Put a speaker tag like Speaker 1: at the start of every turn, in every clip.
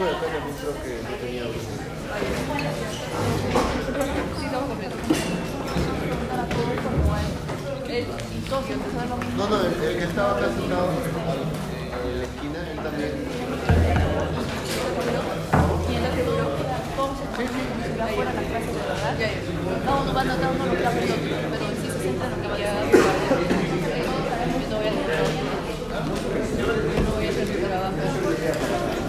Speaker 1: No, no, el, que
Speaker 2: estaba acá sentado en la esquina, él también.
Speaker 3: Y que duró, uno los pero sí se sienta lo que vaya a dar. Yo no voy a hacer mi trabajo.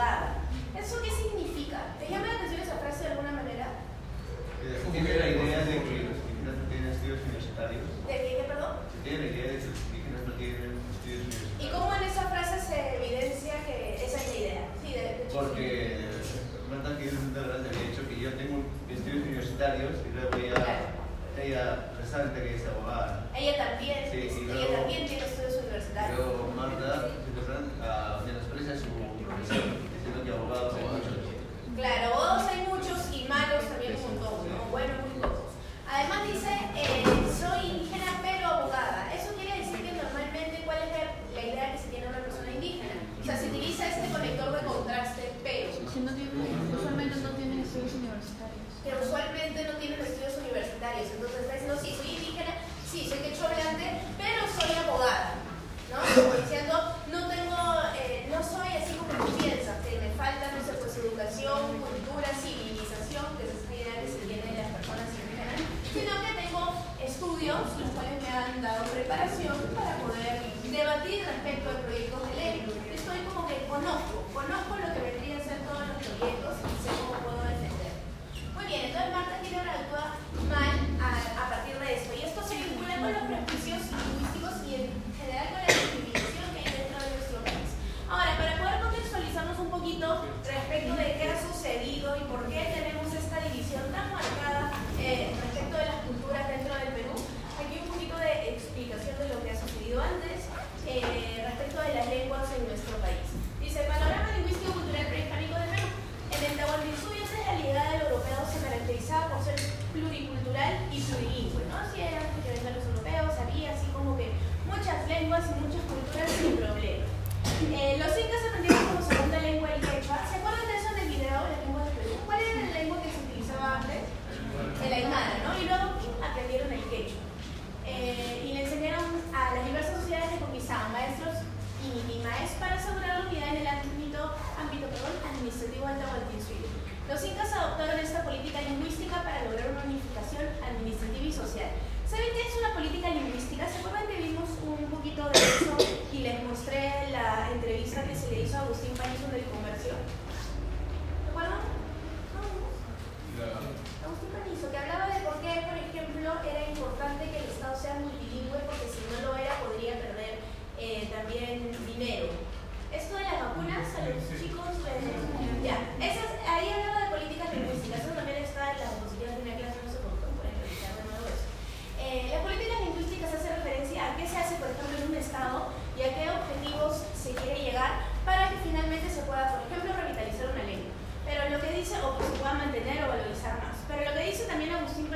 Speaker 4: abogada.
Speaker 3: ¿Eso qué significa? ¿Te llama la atención esa frase de alguna manera?
Speaker 5: Eh, tiene la idea de que los indígenas no tienen estudios universitarios.
Speaker 3: ¿De qué, perdón?
Speaker 5: Se tiene la idea de que los indígenas no tienen estudios universitarios.
Speaker 3: ¿Y cómo en esa frase se evidencia que esa es la idea? Sí, de
Speaker 5: Porque Marta que había dicho que yo tengo estudios universitarios y luego ella, ella resalta que es abogada.
Speaker 3: Ella también,
Speaker 5: sí, y luego,
Speaker 3: ella también tiene
Speaker 6: estudios universitarios.
Speaker 3: Yo,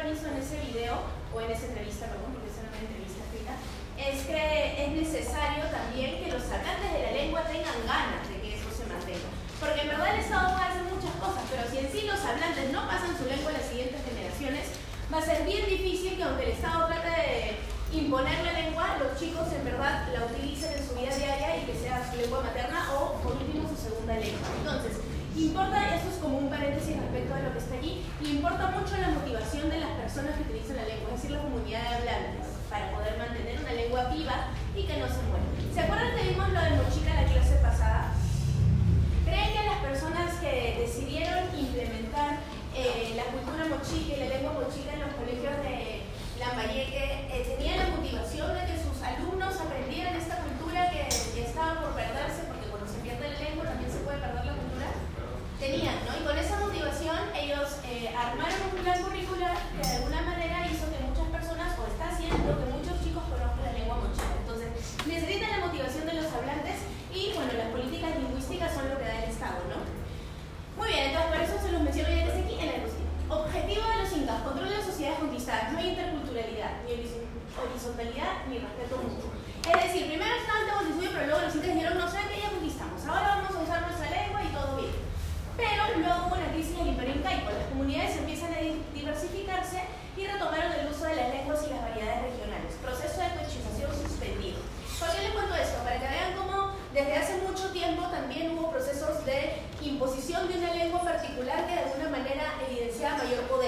Speaker 3: En ese video, o en esa entrevista, perdón, porque es una entrevista escrita, es que es necesario también que los sacantes de la lengua tengan ganas de que eso se mantenga. Porque en verdad el Estado puede hacer muchas cosas, pero si en sí los hablantes no pasan su lengua a las siguientes generaciones, va a ser bien difícil que aunque el Estado trate de imponer la lengua, los chicos en verdad la utilicen en su vida diaria y que sea su lengua materna o, por último, su segunda lengua. Entonces, Importa, eso es como un paréntesis respecto de lo que está aquí, y importa mucho la motivación de las personas que utilizan la lengua, es decir, la comunidad de hablantes, para poder mantener una lengua viva y que no se muera. ¿Se acuerdan que vimos lo de Mochica la clase pasada? ¿Creen que las personas que decidieron implementar eh, la cultura mochica y la lengua mochica en los colegios de Lambayeque armaron un plan curricular que particular que de alguna manera evidenciaba mayor poder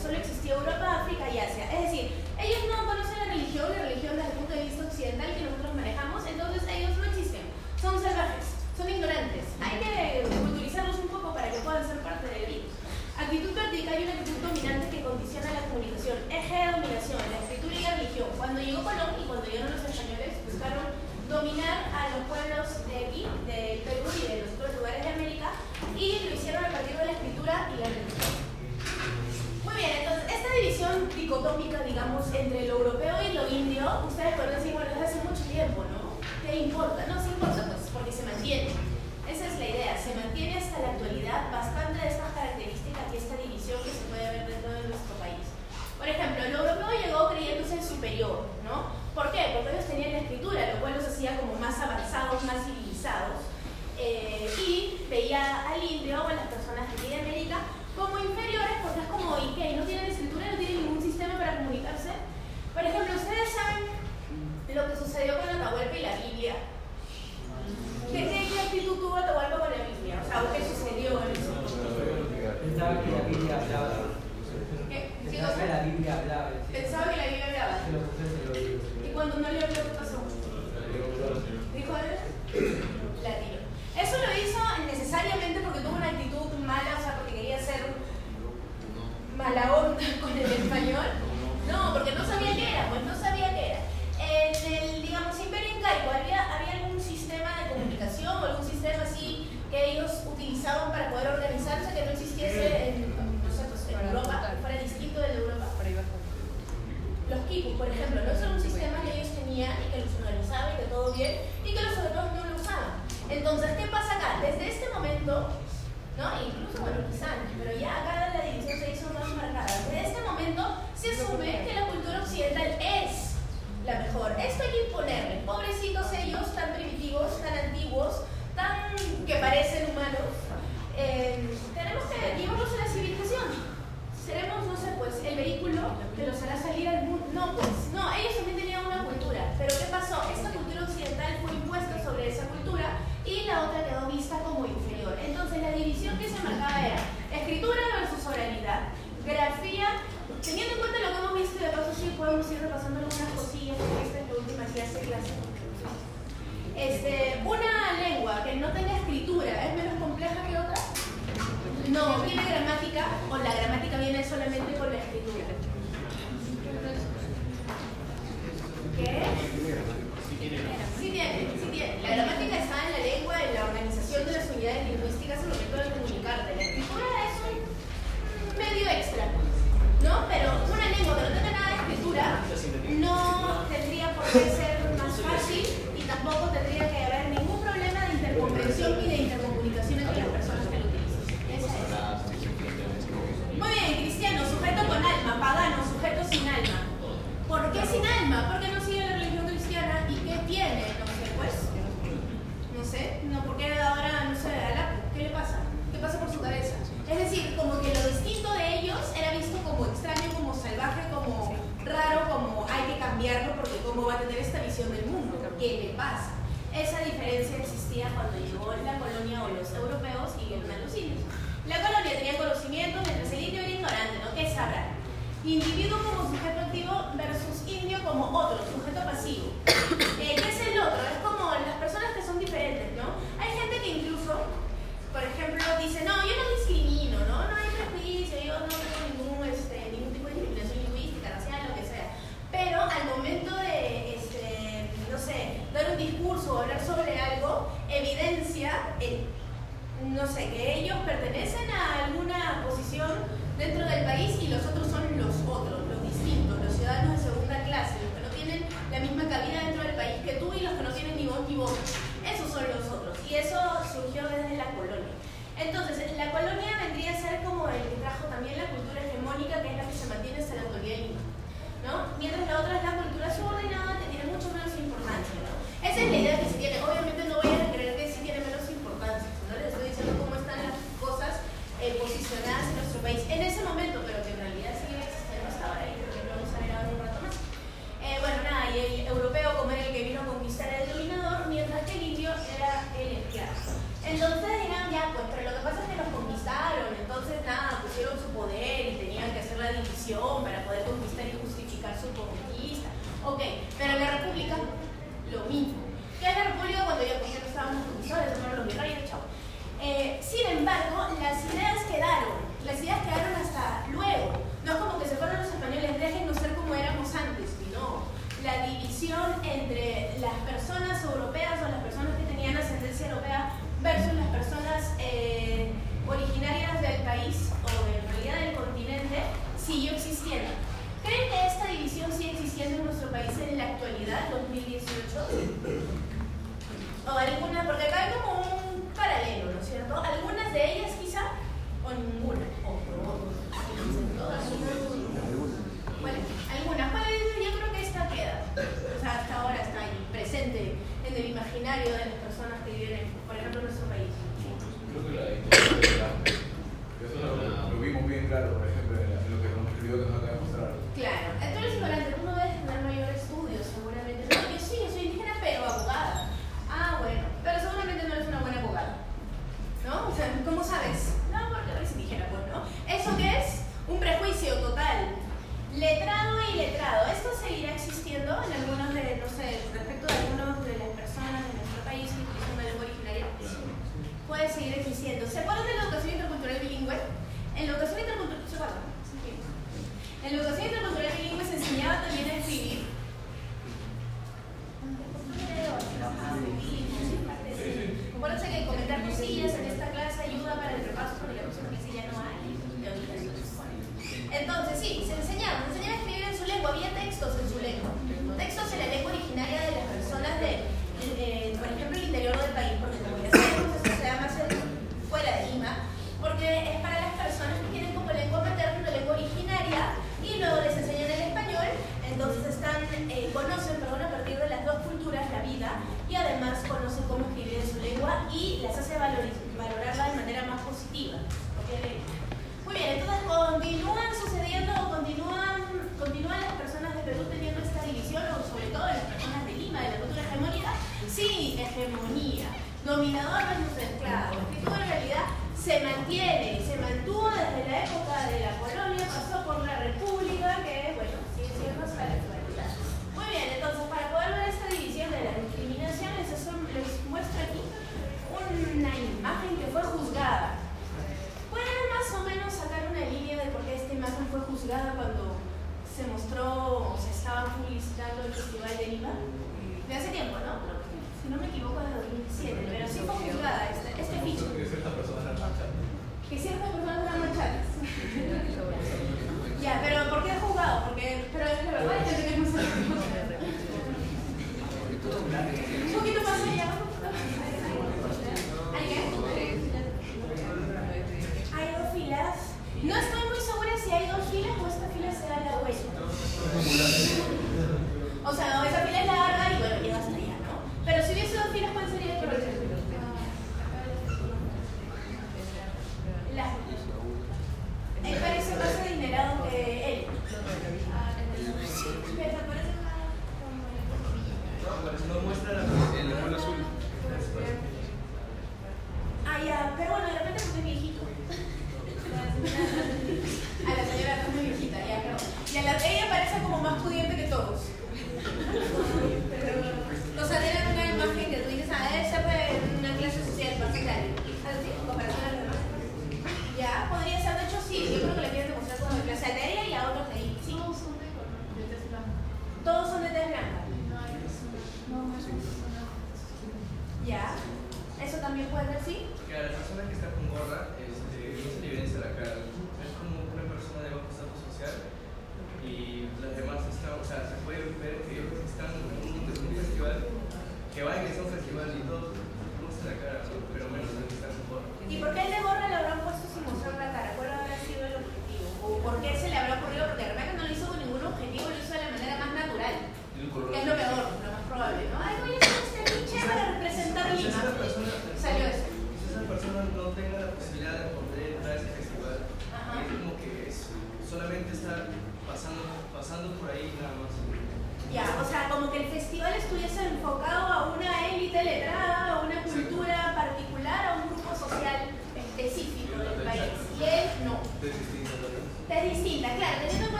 Speaker 3: solo existía Europa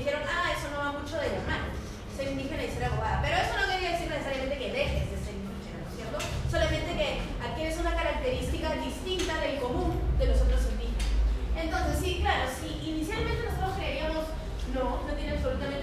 Speaker 3: dijeron, ah, eso no va mucho de la mano, soy indígena y ser abogada. Pero eso no quería decir necesariamente que dejes de ser indígena, ¿no es cierto? Solamente que adquieres una característica distinta del común de los otros indígenas. Entonces, sí, claro, si inicialmente nosotros creíamos, no, no tiene absolutamente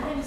Speaker 3: no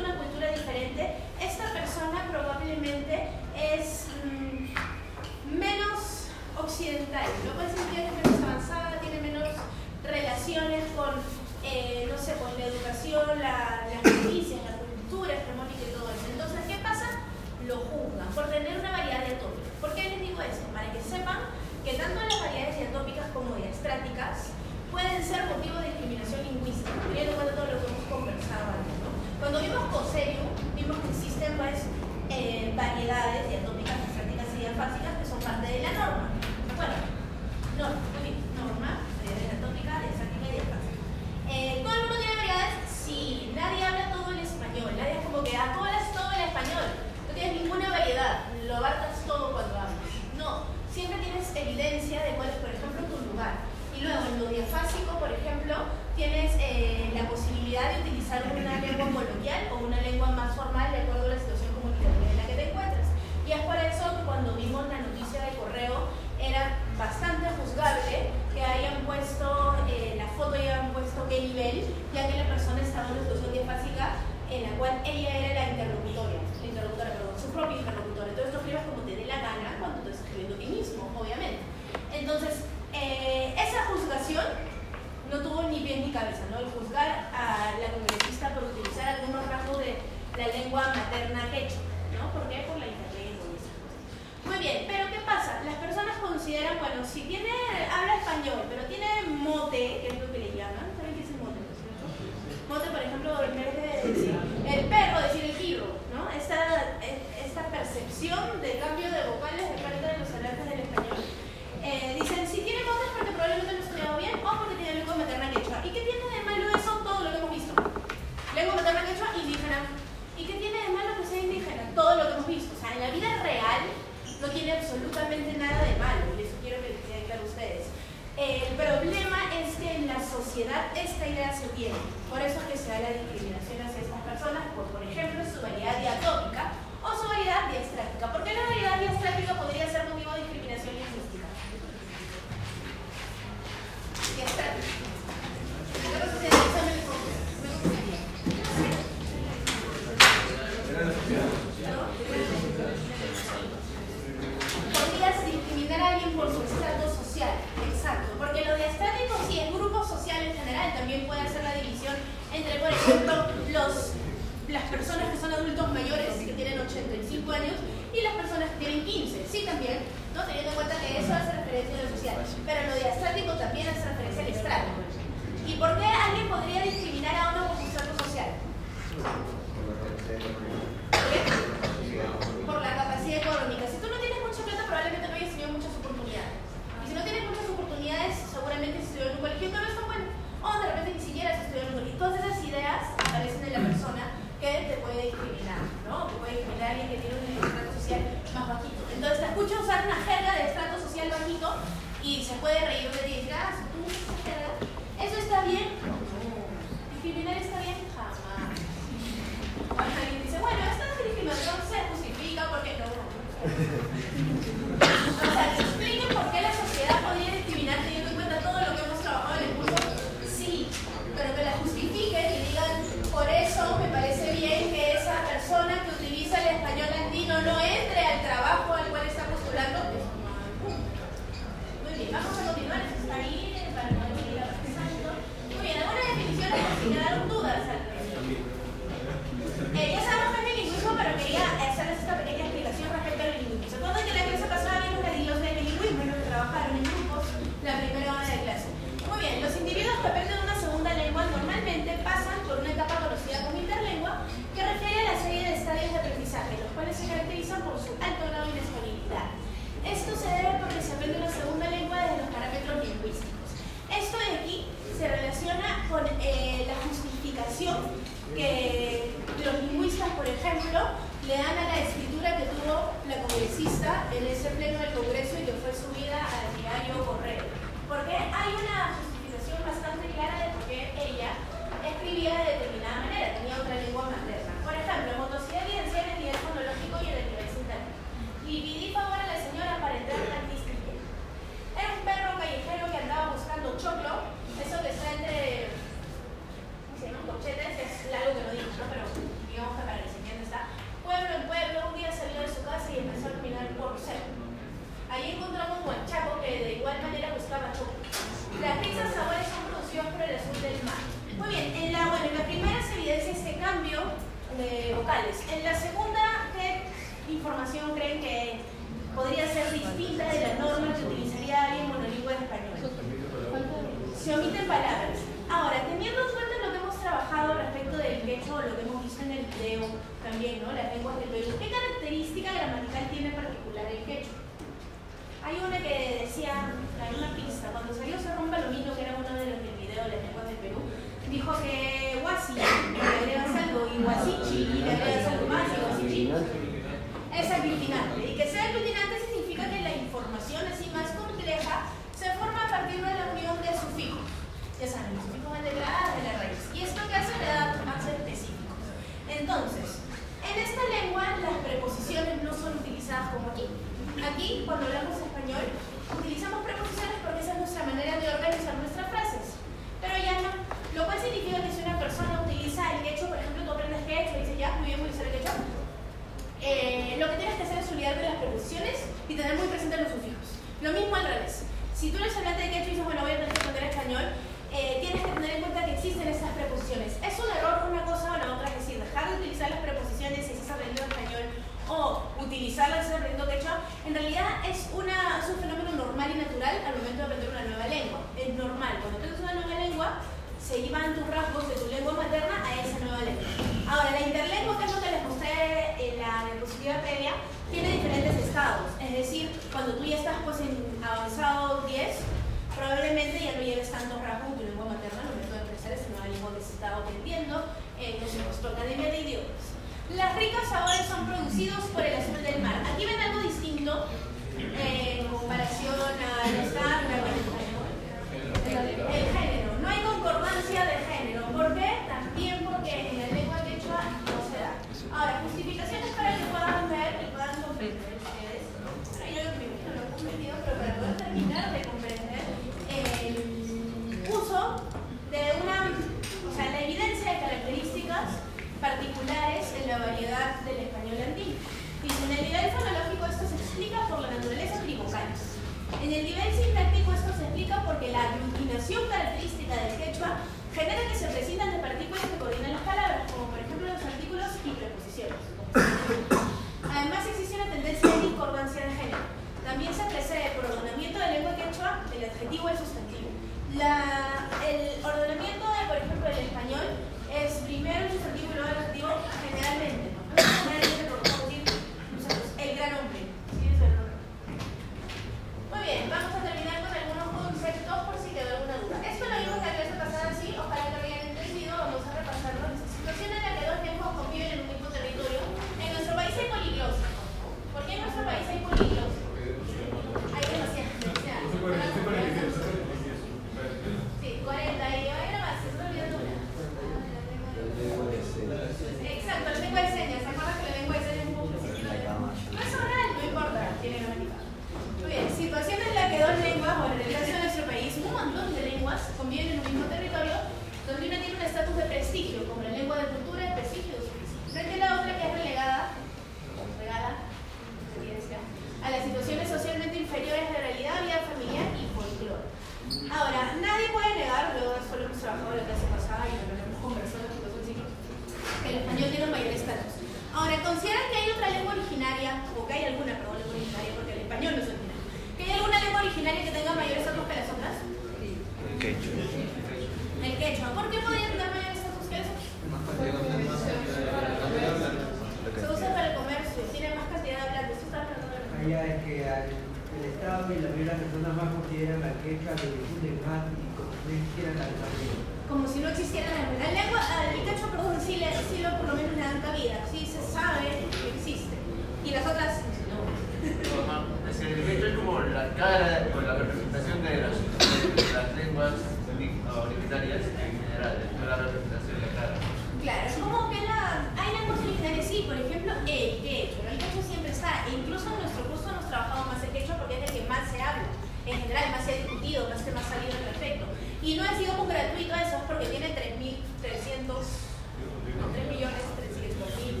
Speaker 3: Ah, en general, no la
Speaker 5: representación de cara.
Speaker 3: Claro, es como que la, hay lenguas originarias, sí, por ejemplo, el quechua. El quechua siempre está, e incluso en nuestro curso hemos trabajado más el quechua porque es el que más se habla, en general, más se ha discutido, más se ha salido al respecto. Y no es, digamos, gratuito eso, porque tiene 3.300, 3 millones 300 mil,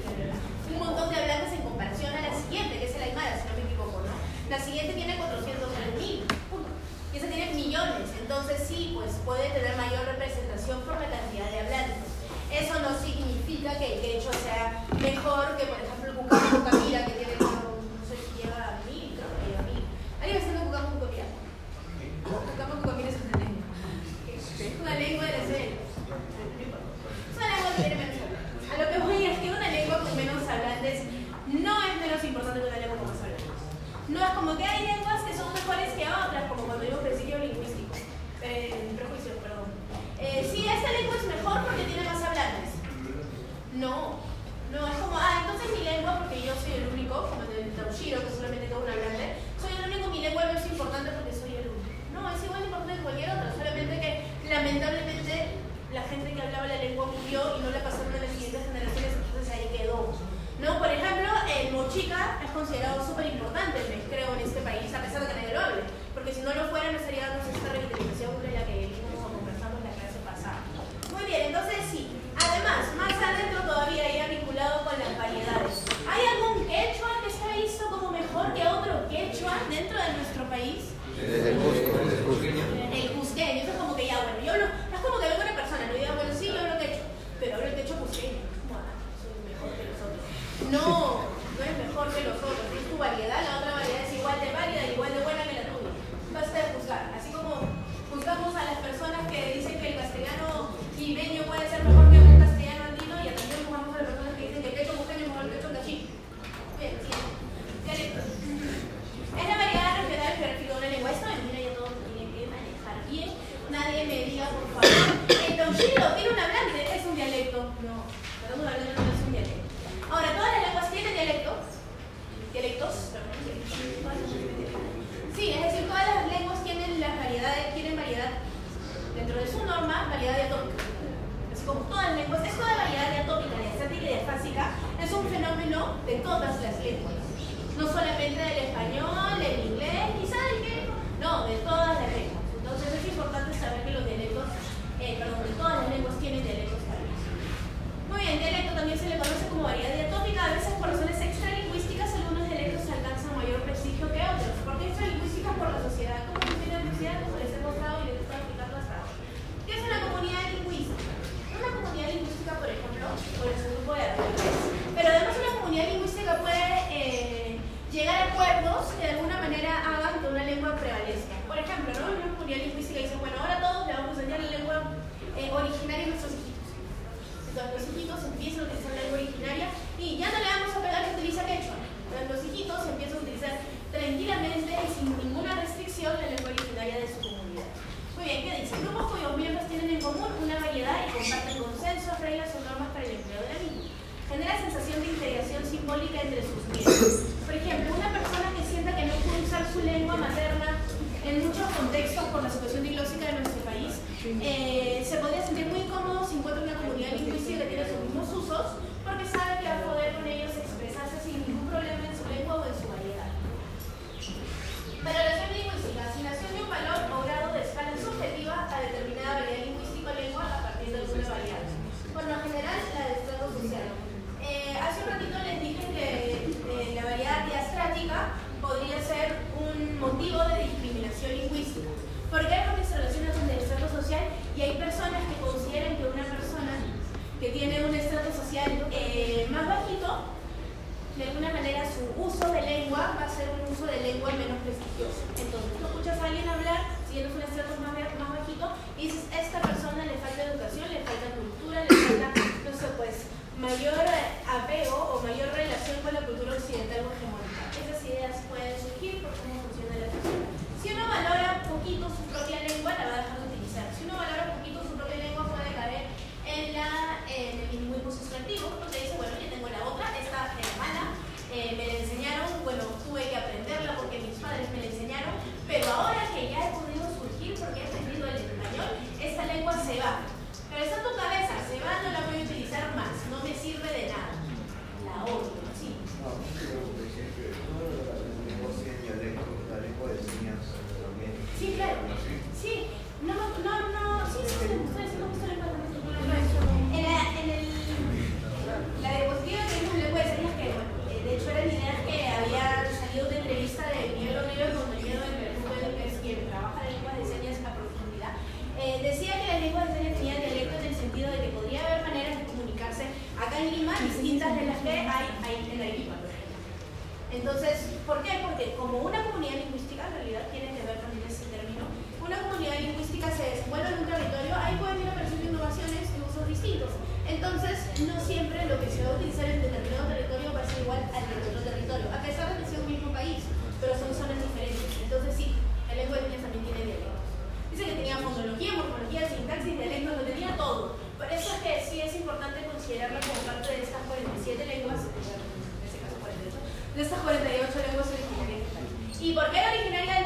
Speaker 3: importante considerarla como parte de estas 47 lenguas, en este caso 48, de estas 48 lenguas originarias. ¿Y por qué era originaria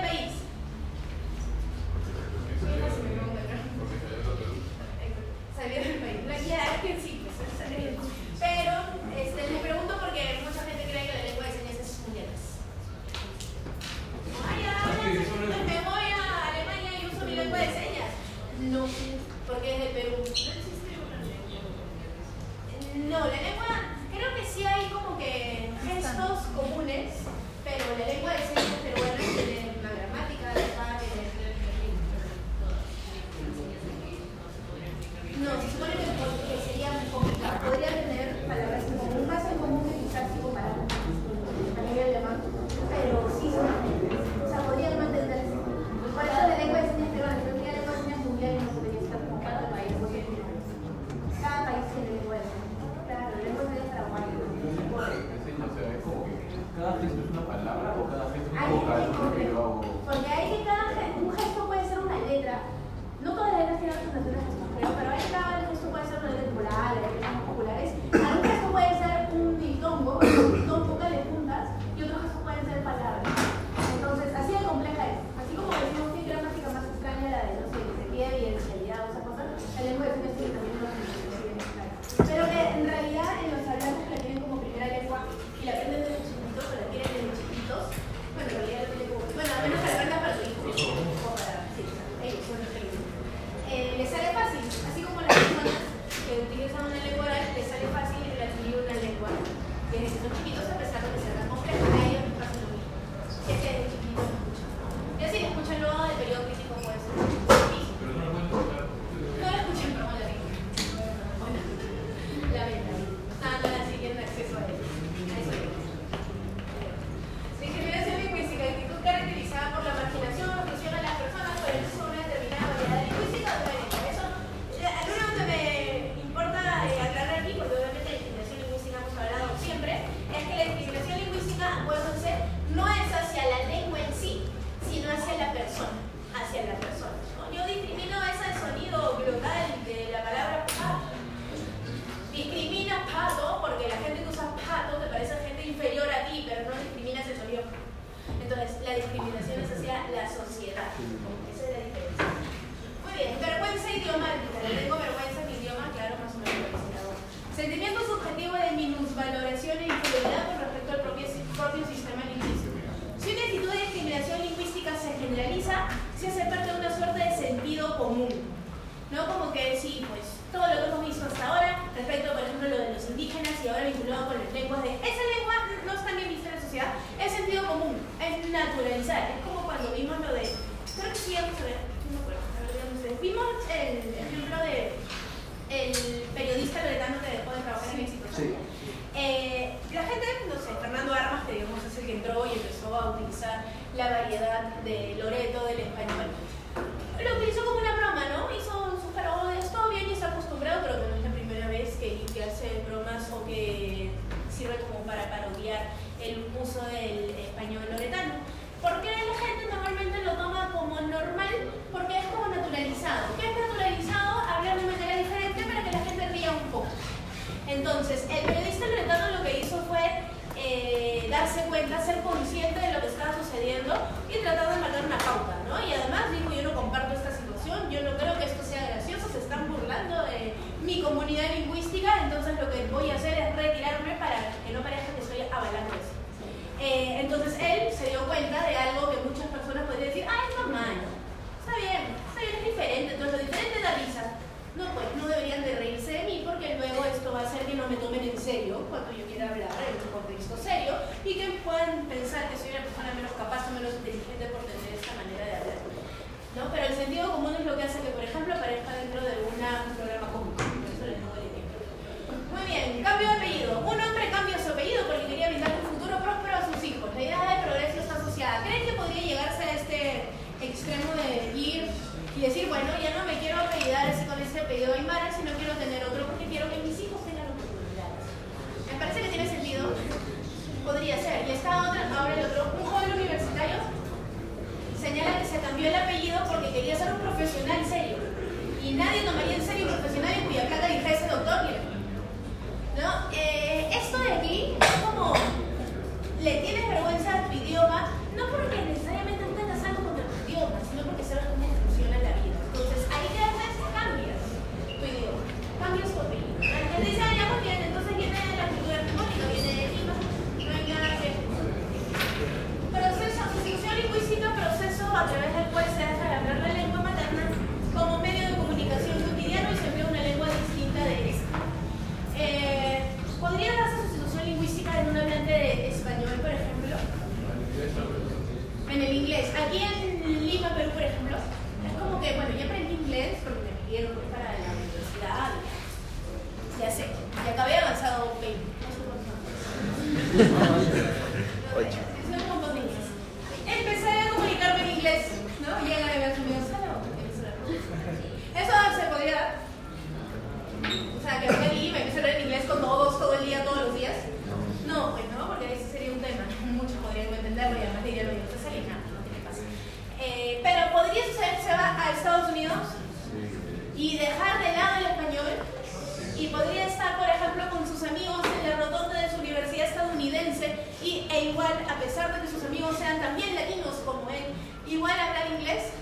Speaker 3: también
Speaker 5: latinos como él, igual hablar inglés?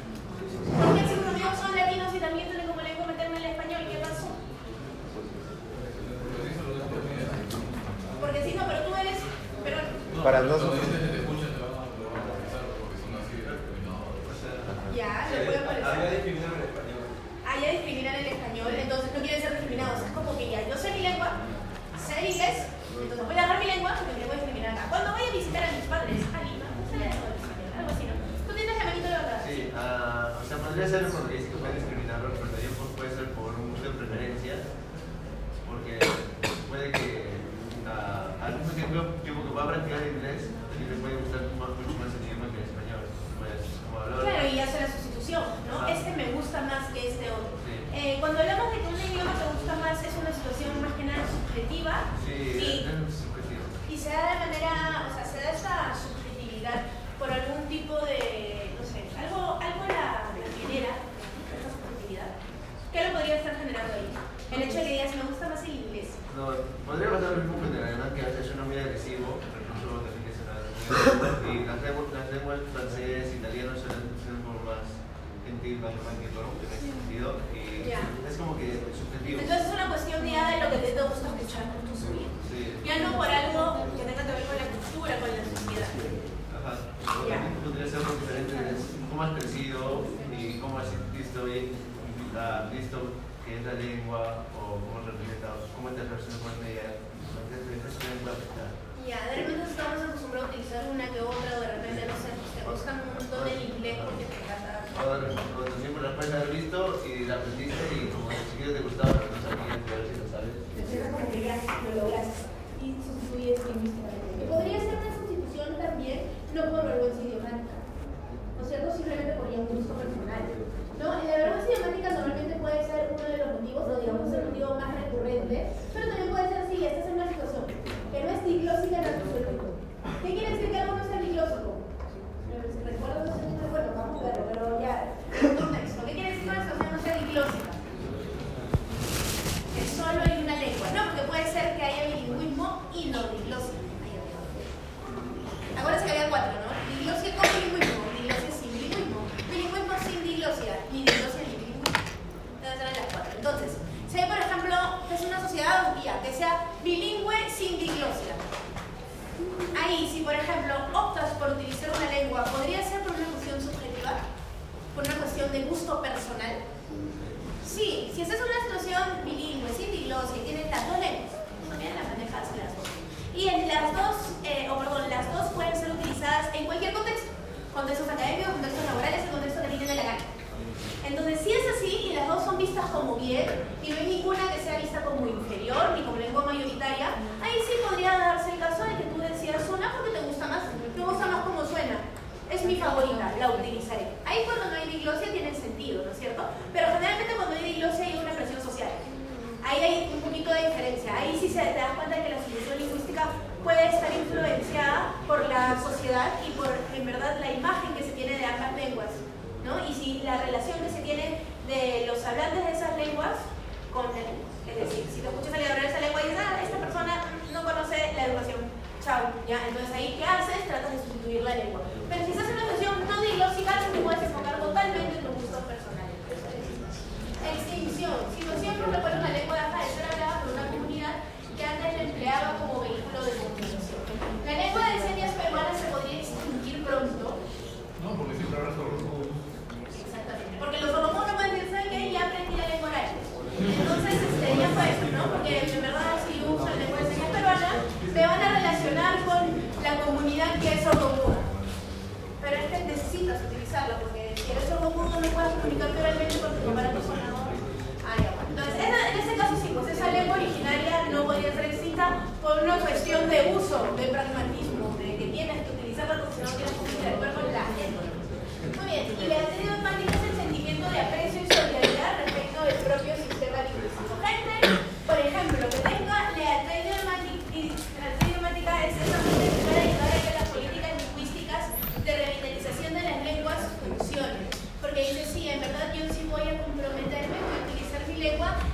Speaker 5: Porque si los son latinos y también tienen como lengua meterme en el español, ¿qué pasó? Porque si no, pero tú eres... Pero...
Speaker 3: Para nosotros. Bilingüe sin diglosia. Ahí, si por ejemplo optas por utilizar una lengua, ¿podría ser por una cuestión subjetiva? ¿Por una cuestión de gusto personal? Sí, si estás en una situación bilingüe, sin diglosia, y tienes las dos lenguas, también las manejas las dos. Y en las dos, eh, o perdón, las dos pueden ser utilizadas en cualquier contexto. Contextos académicos, contextos laborales y contextos que te de la gana. Entonces, si es así y las dos son vistas como bien, y no hay ninguna que sea vista como inferior ni como lengua mayoritaria, ahí sí podría darse el caso de que tú decidas una porque te gusta más, te gusta más como suena. Es mi favorita, la utilizaré. Ahí cuando no hay diglosia tiene sentido, ¿no es cierto? Pero generalmente cuando hay diglosia hay una presión social. Ahí hay un poquito de diferencia. Ahí sí se te das cuenta de que la solución lingüística puede estar influenciada por la sociedad y por, en verdad, la imagen que se tiene de ambas lenguas. ¿No? Y si la relación que se tiene de los hablantes de esas lenguas con el, es decir, si te escuchas alguien hablar esa lengua y dices, ah, esta persona no conoce la educación, chao, ¿ya? Entonces ahí, ¿qué haces? Tratas de sustituir la lengua. Pero si estás en una situación no diglósica, te puedes enfocar totalmente en tus gustos personales. Extinción. Situación por la cual una lengua deja de ser hablada por una comunidad que antes la empleaba como vehículo de comunicación. La lengua de señas peruana se podría extinguir pronto.
Speaker 7: No, porque siempre hablas sordomudo.
Speaker 3: Exactamente. Porque los sordomudos no pueden decir, ¿saben qué? Ya aprendí la lengua oral. Entonces, Porque en verdad, si uso la señas peruana, me van a relacionar con la comunidad que es sordomuda. Pero es que necesitas utilizarla, porque si eres sordomudo no puedes comunicarte oralmente con tu aparato sonador. Ah. Entonces, en ese caso sí, pues esa lengua originaria no podría ser extinta por una cuestión de uso, de pragmatismo, de que tienes que utilizarla porque si no tienes que interactuar con la gente. Muy bien, y la teoría lengua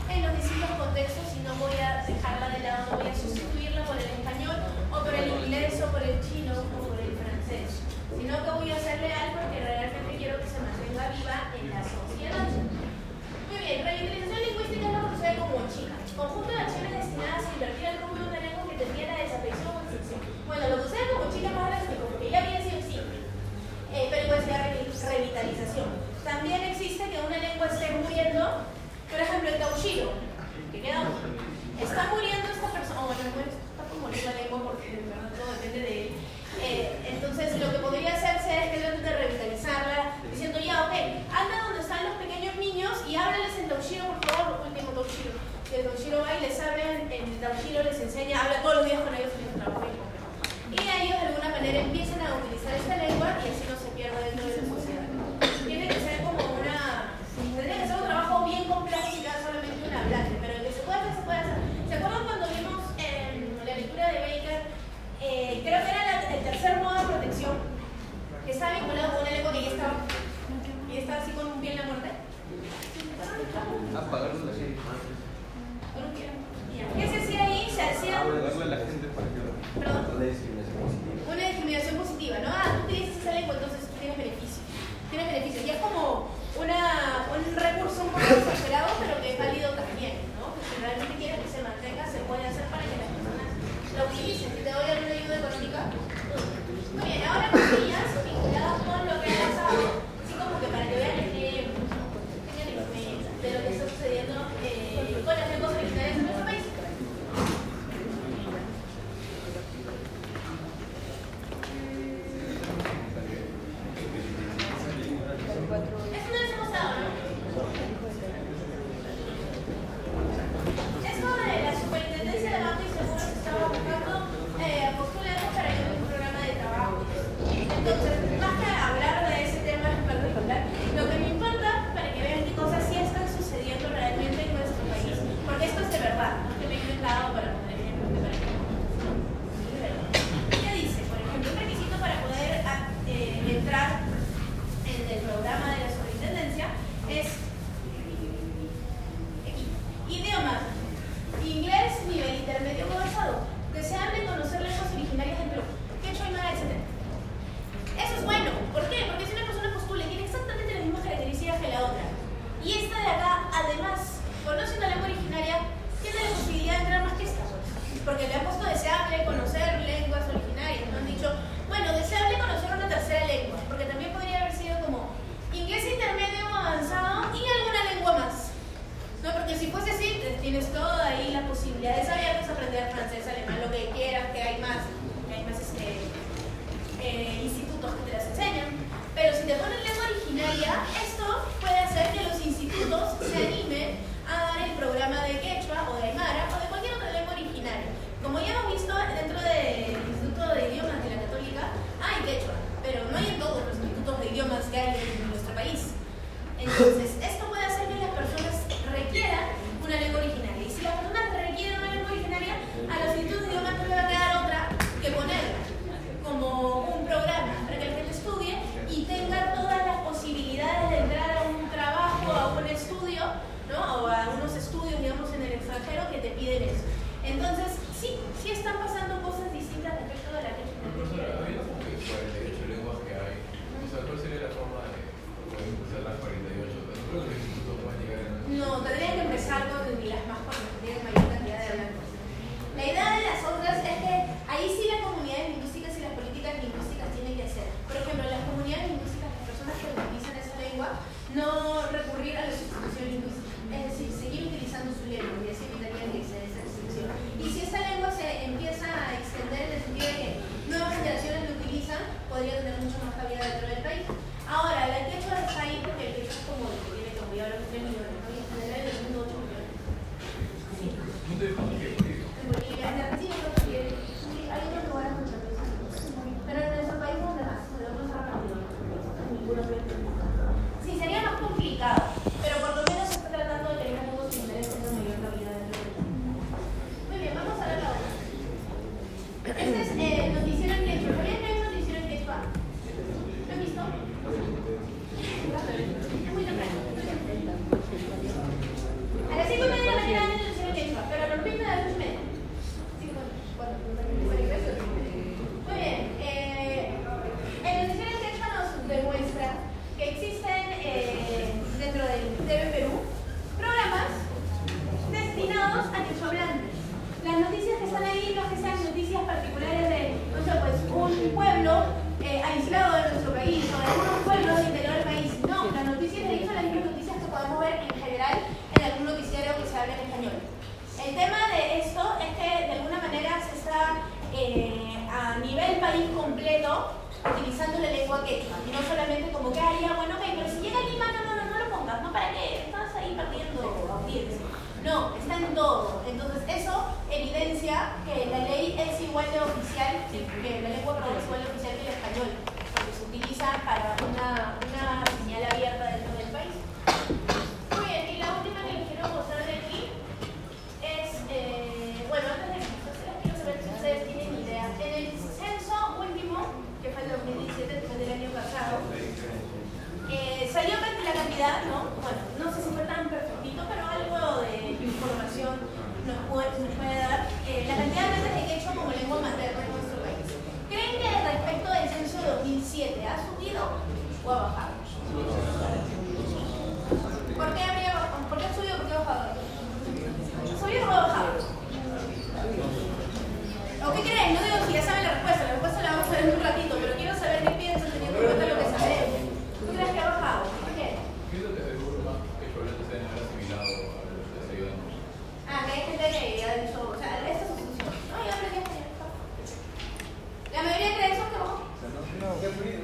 Speaker 3: No, que ha suido.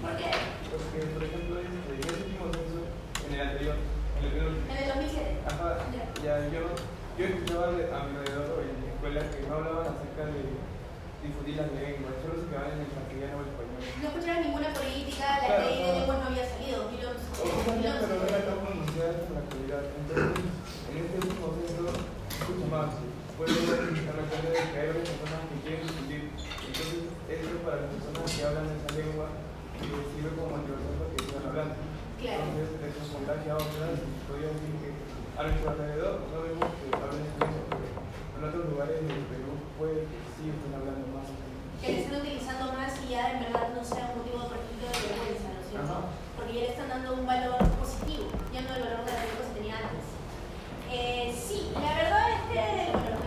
Speaker 3: ¿Por qué? Porque, por ejemplo, este, en ese último censo en
Speaker 8: el anterior, en el
Speaker 3: anterior.
Speaker 8: Ajá. Ya yo escuchaba a mi alrededor o en escuelas que no hablaban acerca de difundir las lenguas, son los que hablan en el castellano o español.
Speaker 3: No escucharon ninguna política, la ley de lengua no había salido.
Speaker 8: Entonces, en este último censo escucho más puede ver la de que hay varias personas que quieren discutir. Entonces, esto para las personas que hablan esa lengua sirve como motivación para que sigan hablando. Entonces, eso es contagia a otras y podrían decir que a nuestro alrededor no vemos que hablan esa lengua, pero en otros lugares del Perú puede que sí estén hablando más.
Speaker 3: Que le estén utilizando más y ya en verdad no sea un motivo, por ejemplo, de vergüenza, ¿no es cierto?
Speaker 8: Ajá.
Speaker 3: Porque ya le están dando un valor positivo, ya no el valor negativo que se tenía antes. Eh, sí, la verdad es que, bueno,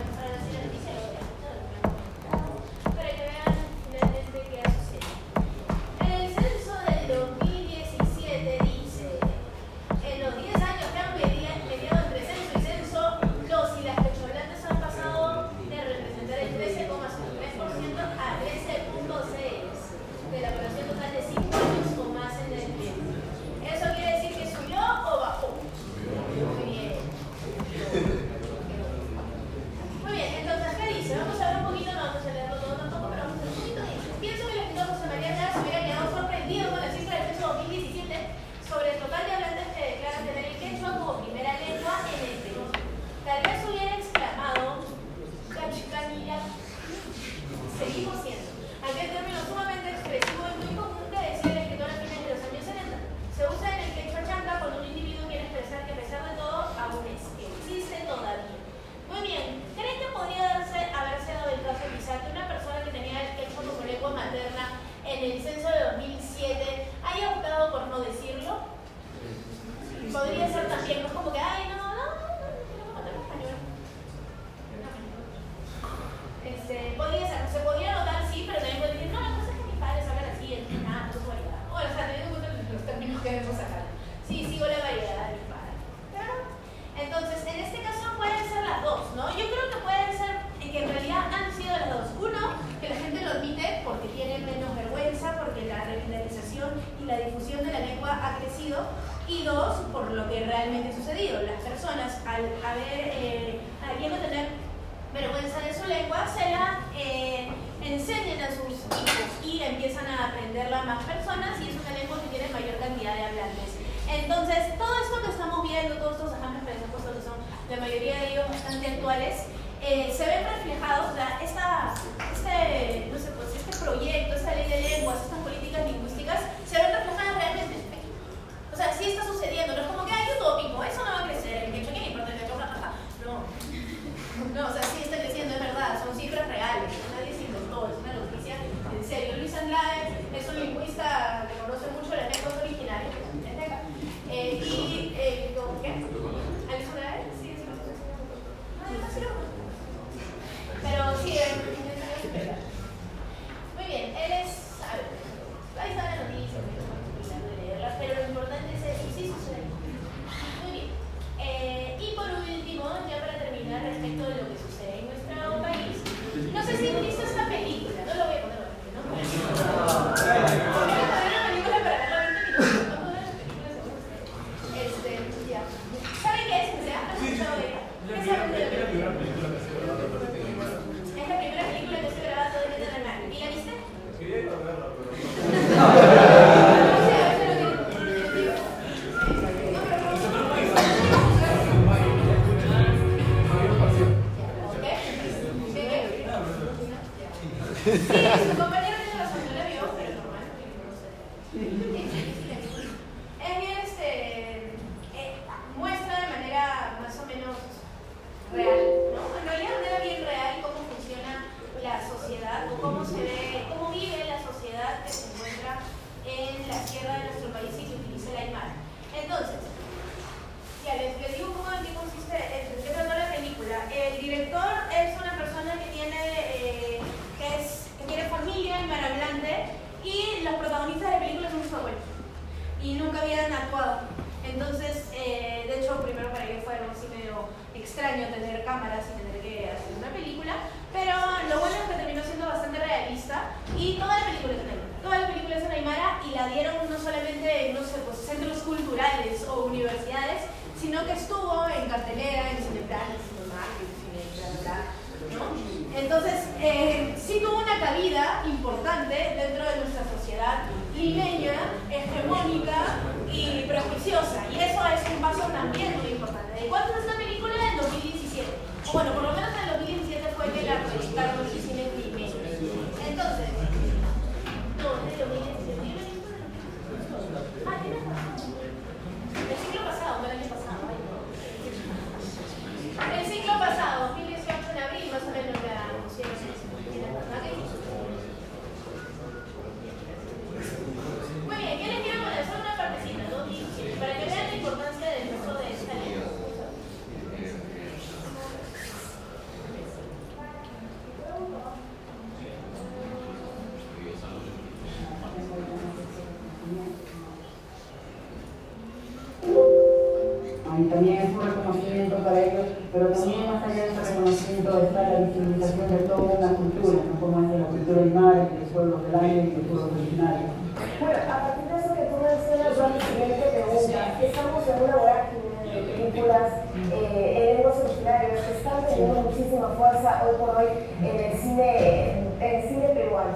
Speaker 3: y también es un
Speaker 9: reconocimiento para ellos, pero también más allá de ese reconocimiento está la visibilización de toda una cultura, ¿no? como es la cultura aymara, y los pueblos del aire y los pueblos originarios.
Speaker 10: Bueno, a partir de eso que tú mencionas, yo siguiente pregunta. Estamos en una vorágine de películas eh, en lenguas originarias que están teniendo muchísima fuerza hoy por hoy en el cine, en el cine peruano.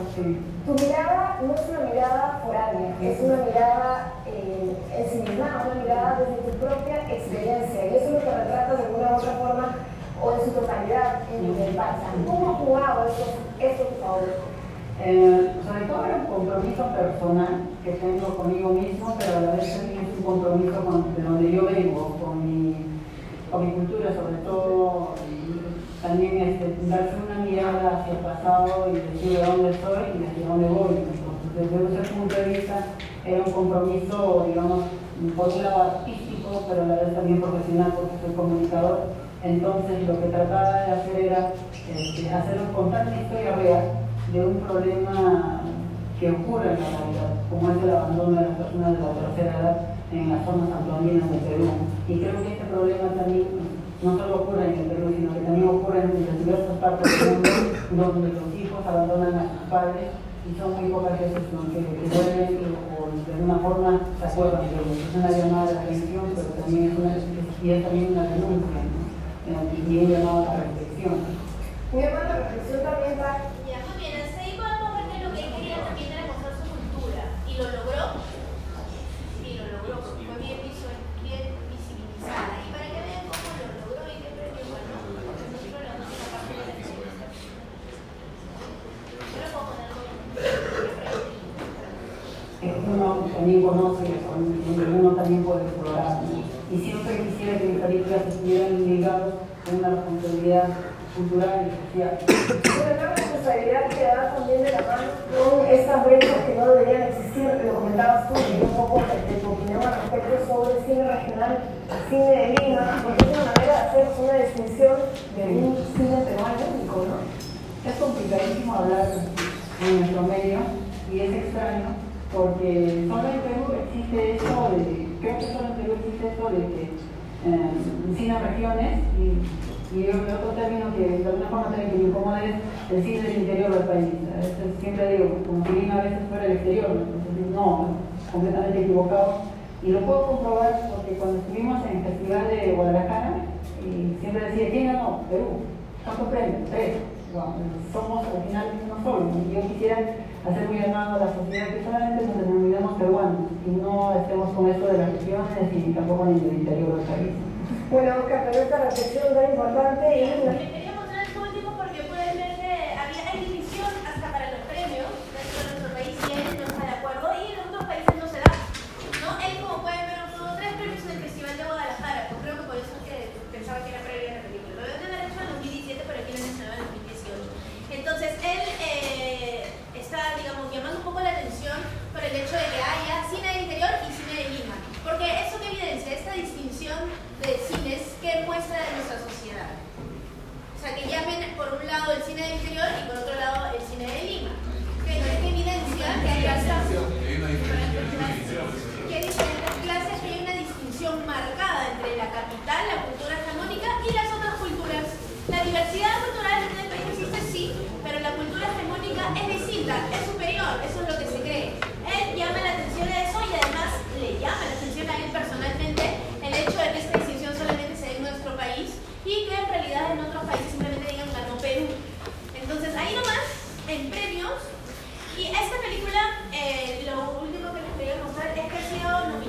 Speaker 10: Tu mirada no es una mirada foránea, es una mirada eh, ensimismada, una mirada desde tu propia experiencia. Y eso es lo que retratas de alguna u otra forma o en su totalidad en el Pacha. ¿Cómo has jugado estos, estos favores?
Speaker 9: Eh, sobre todo es un compromiso personal que tengo conmigo mismo, pero a la vez también es un compromiso con, de donde yo vengo, con mi, con mi cultura sobre todo, también este, darse una mirada hacia el pasado y decir de dónde estoy y hacia dónde voy. Entonces, desde ese punto de vista era un compromiso, digamos, por un lado artístico, pero a la vez también profesional porque soy comunicador. Entonces lo que trataba de hacer era este, hacer contar historia real de un problema que ocurre en la realidad, como es el abandono de las personas de la tercera edad en las zonas antondinas de Perú. Y creo que este problema también no solo ocurre en el Perú, sino que también ocurre en las diversas partes del mundo donde los hijos abandonan a sus padres y son muy pocas veces los que, que vuelven alguna forma se acuerdan de ellos. Es una llamada de atención, pero también es, una, y es también una denuncia ¿no? y un llamado a la reflexión.
Speaker 10: Un llamado a la reflexión también va
Speaker 3: Ya, muy bien, podemos ver que lo que él quería también era mostrar su cultura. ¿Y lo logró? Sí, lo logró, porque fue bien, visual, bien visibilizada. Y para que vean cómo lo logró y qué premio ganó, porque nosotros lo vamos a partir de la experiencia. Yo lo puedo poner con
Speaker 9: que uno también conoce, donde uno también puede explorar. ¿no? Y siempre quisiera que mis películas estuvieran ligadas con una responsabilidad cultural y social.
Speaker 10: Una responsabilidad que da también de la mano con estas brechas que no deberían existir, lo comentabas tú, y un poco de tu opinión al respecto sobre el cine regional, el cine de Lima, porque es una manera de hacer una distinción de un cine peruano único, ¿no?
Speaker 9: Es complicadísimo hablar en nuestro medio y es extraño porque solo en Perú existe eso de, creo que solo en Perú existe eso de que eh, cine regiones y, y el otro término que de alguna forma también que me incomoda es el cine del interior del país. A veces siempre digo, como si Lima a veces fuera el exterior, entonces no, completamente equivocado. Y lo puedo comprobar porque cuando estuvimos en el Festival de Guadalajara, y siempre decía, ¿quién ganó? Perú. ¿Cuántos premios? Tres. Somos al final uno solo. Y yo quisiera hacer muy llamado a la sociedad que solamente nos denominamos peruanos y no estemos con esto de las regiones y tampoco en el interior del país.
Speaker 10: Bueno, Oscar, pero esta reflexión tan importante y
Speaker 3: Le quería mostrar esto último porque pueden ver que había hay división hasta para los premios dentro de nuestro país y él no está de acuerdo y en otros países no se da. ¿no? Él, como pueden ver, obtuvo tres premios en el Festival de Guadalajara. Pues creo que por eso es que pensaba que era previa a la película. Lo deben de haber hecho en 2017, pero aquí lo mencionaba en 2018. Entonces, él eh, está, digamos, llamando un poco la atención por el hecho de que haya cine del interior y cine de Lima. Porque eso que evidencia esta distinción de cines que muestra de nuestra sociedad. O sea, que llamen por un lado el cine del interior y por otro lado el cine de Lima. Que no es evidencia que hay altas, que hay diferentes clases, que hay una distinción marcada entre la capital, la cultura hegemónica y las otras culturas. La diversidad cultural en el país existe sí, pero la cultura hegemónica es distinta, es superior, eso es lo que se cree. Él llama la atención a eso y además le llama la atención a él personalmente el hecho de que esta distinción solamente se dé en nuestro país y que en realidad en otros países Patreon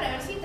Speaker 3: para